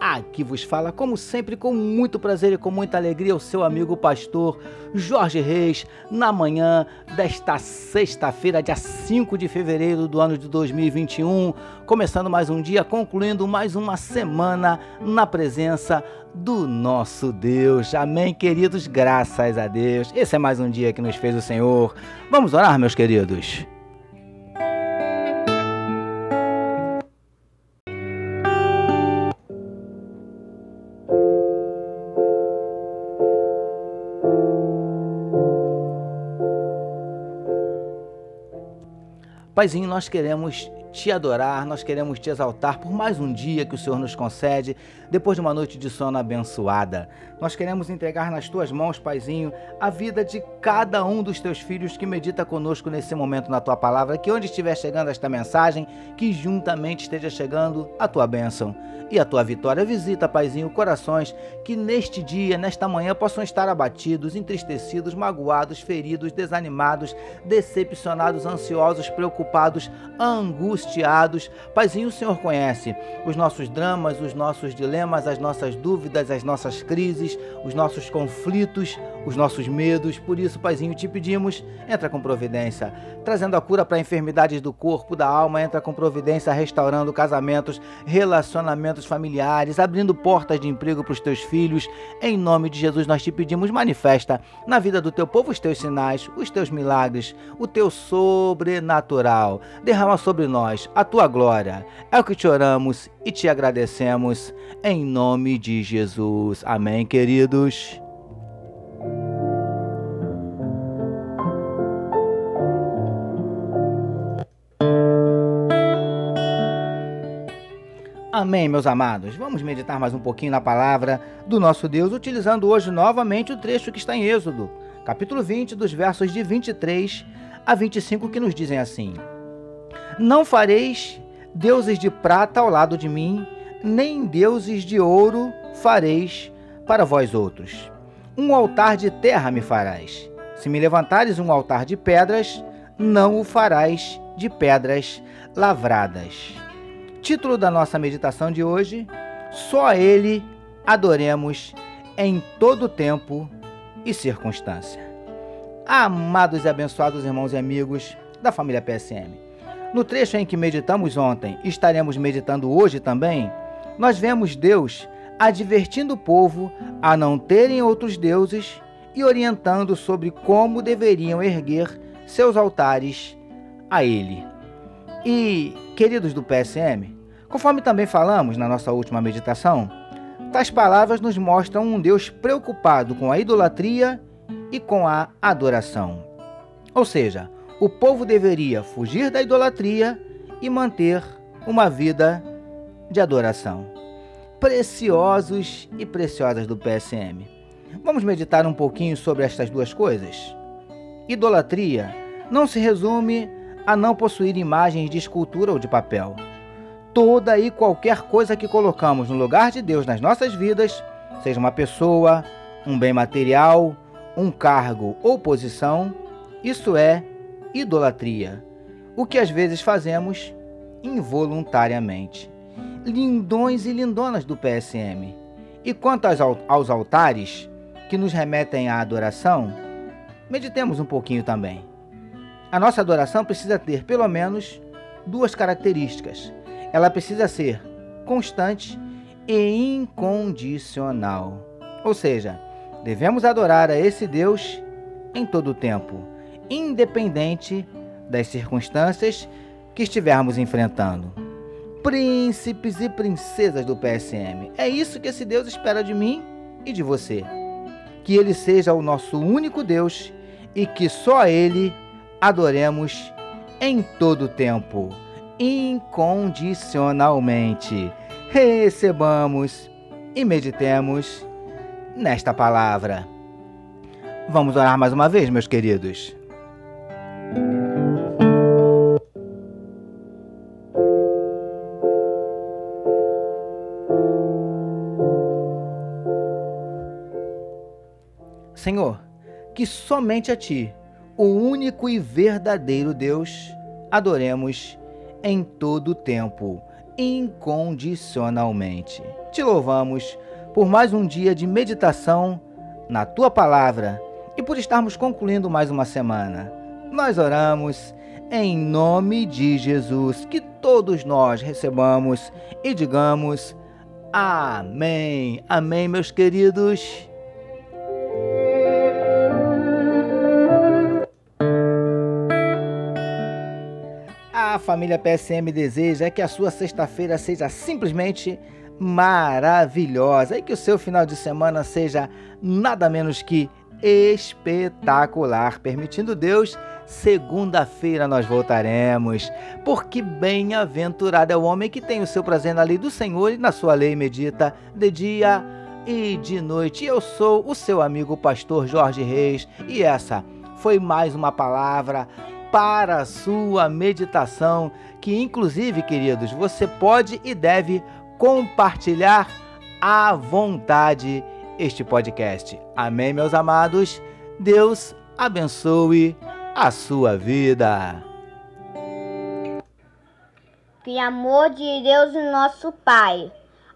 Aqui vos fala, como sempre, com muito prazer e com muita alegria, o seu amigo pastor Jorge Reis, na manhã desta sexta-feira, dia 5 de fevereiro do ano de 2021, começando mais um dia, concluindo mais uma semana na presença do nosso Deus. Amém, queridos, graças a Deus. Esse é mais um dia que nos fez o Senhor. Vamos orar, meus queridos. Paizinho, nós queremos te adorar, nós queremos te exaltar por mais um dia que o Senhor nos concede, depois de uma noite de sono abençoada. Nós queremos entregar nas tuas mãos, Paizinho, a vida de cada um dos teus filhos que medita conosco nesse momento na tua palavra, que onde estiver chegando esta mensagem, que juntamente esteja chegando a tua bênção e a tua vitória. Visita, Paizinho, corações que neste dia, nesta manhã, possam estar abatidos, entristecidos, magoados, feridos, desanimados, decepcionados, ansiosos, preocupados, angustiados. Paizinho, o Senhor conhece os nossos dramas, os nossos dilemas, as nossas dúvidas, as nossas crises, os nossos conflitos, os nossos medos. Por isso, Paizinho, te pedimos, entra com providência, trazendo a cura para enfermidades do corpo, da alma, entra com providência, restaurando casamentos, relacionamentos familiares, abrindo portas de emprego para os teus filhos. Em nome de Jesus, nós te pedimos, manifesta na vida do teu povo os teus sinais, os teus milagres, o teu sobrenatural. Derrama sobre nós a tua glória. É o que te oramos e te agradecemos em nome de Jesus. Amém, queridos. Amém, meus amados. Vamos meditar mais um pouquinho na palavra do nosso Deus, utilizando hoje novamente o trecho que está em Êxodo, capítulo 20, dos versos de 23 a 25, que nos dizem assim: Não fareis deuses de prata ao lado de mim, nem deuses de ouro fareis para vós outros. Um altar de terra me farás. Se me levantares um altar de pedras, não o farás de pedras lavradas. Título da nossa meditação de hoje: Só Ele adoremos em todo tempo e circunstância. Amados e abençoados irmãos e amigos da família PSM, no trecho em que meditamos ontem e estaremos meditando hoje também, nós vemos Deus advertindo o povo a não terem outros deuses e orientando sobre como deveriam erguer seus altares a Ele. E, queridos do PSM, conforme também falamos na nossa última meditação, tais palavras nos mostram um Deus preocupado com a idolatria e com a adoração. Ou seja, o povo deveria fugir da idolatria e manter uma vida de adoração. Preciosos e preciosas do PSM. Vamos meditar um pouquinho sobre estas duas coisas? Idolatria não se resume a não possuir imagens de escultura ou de papel. Toda e qualquer coisa que colocamos no lugar de Deus nas nossas vidas, seja uma pessoa, um bem material, um cargo ou posição, isso é idolatria, o que às vezes fazemos involuntariamente. Lindões e lindonas do PSM. E quanto aos, altares que nos remetem à adoração, meditemos um pouquinho também. A nossa adoração precisa ter pelo menos duas características. Ela precisa ser constante e incondicional. Ou seja, devemos adorar a esse Deus em todo o tempo, independente das circunstâncias que estivermos enfrentando. Príncipes e princesas do PSM, é isso que esse Deus espera de mim e de você. Que ele seja o nosso único Deus e que só Ele adoremos em todo o tempo, incondicionalmente. Recebamos e meditemos nesta palavra. Vamos orar mais uma vez, meus queridos. Que somente a Ti, o único e verdadeiro Deus, adoremos em todo o tempo, incondicionalmente. Te louvamos por mais um dia de meditação na Tua palavra e por estarmos concluindo mais uma semana. Nós oramos em nome de Jesus, que todos nós recebamos e digamos Amém. Amém, meus queridos. Família PSM deseja que a sua sexta-feira seja simplesmente maravilhosa e que o seu final de semana seja nada menos que espetacular. Permitindo Deus, segunda-feira nós voltaremos. Porque bem-aventurado é o homem que tem o seu prazer na lei do Senhor e na sua lei medita de dia e de noite. Eu sou o seu amigo pastor Jorge Reis e essa foi mais uma palavra para a sua meditação, que inclusive, queridos, você pode e deve compartilhar à vontade este podcast. Amém, meus amados? Deus abençoe a sua vida. Que amor de Deus, nosso Pai,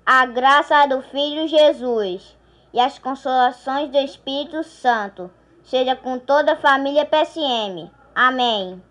a graça do Filho Jesus e as consolações do Espírito Santo seja com toda a família PSM. Amém.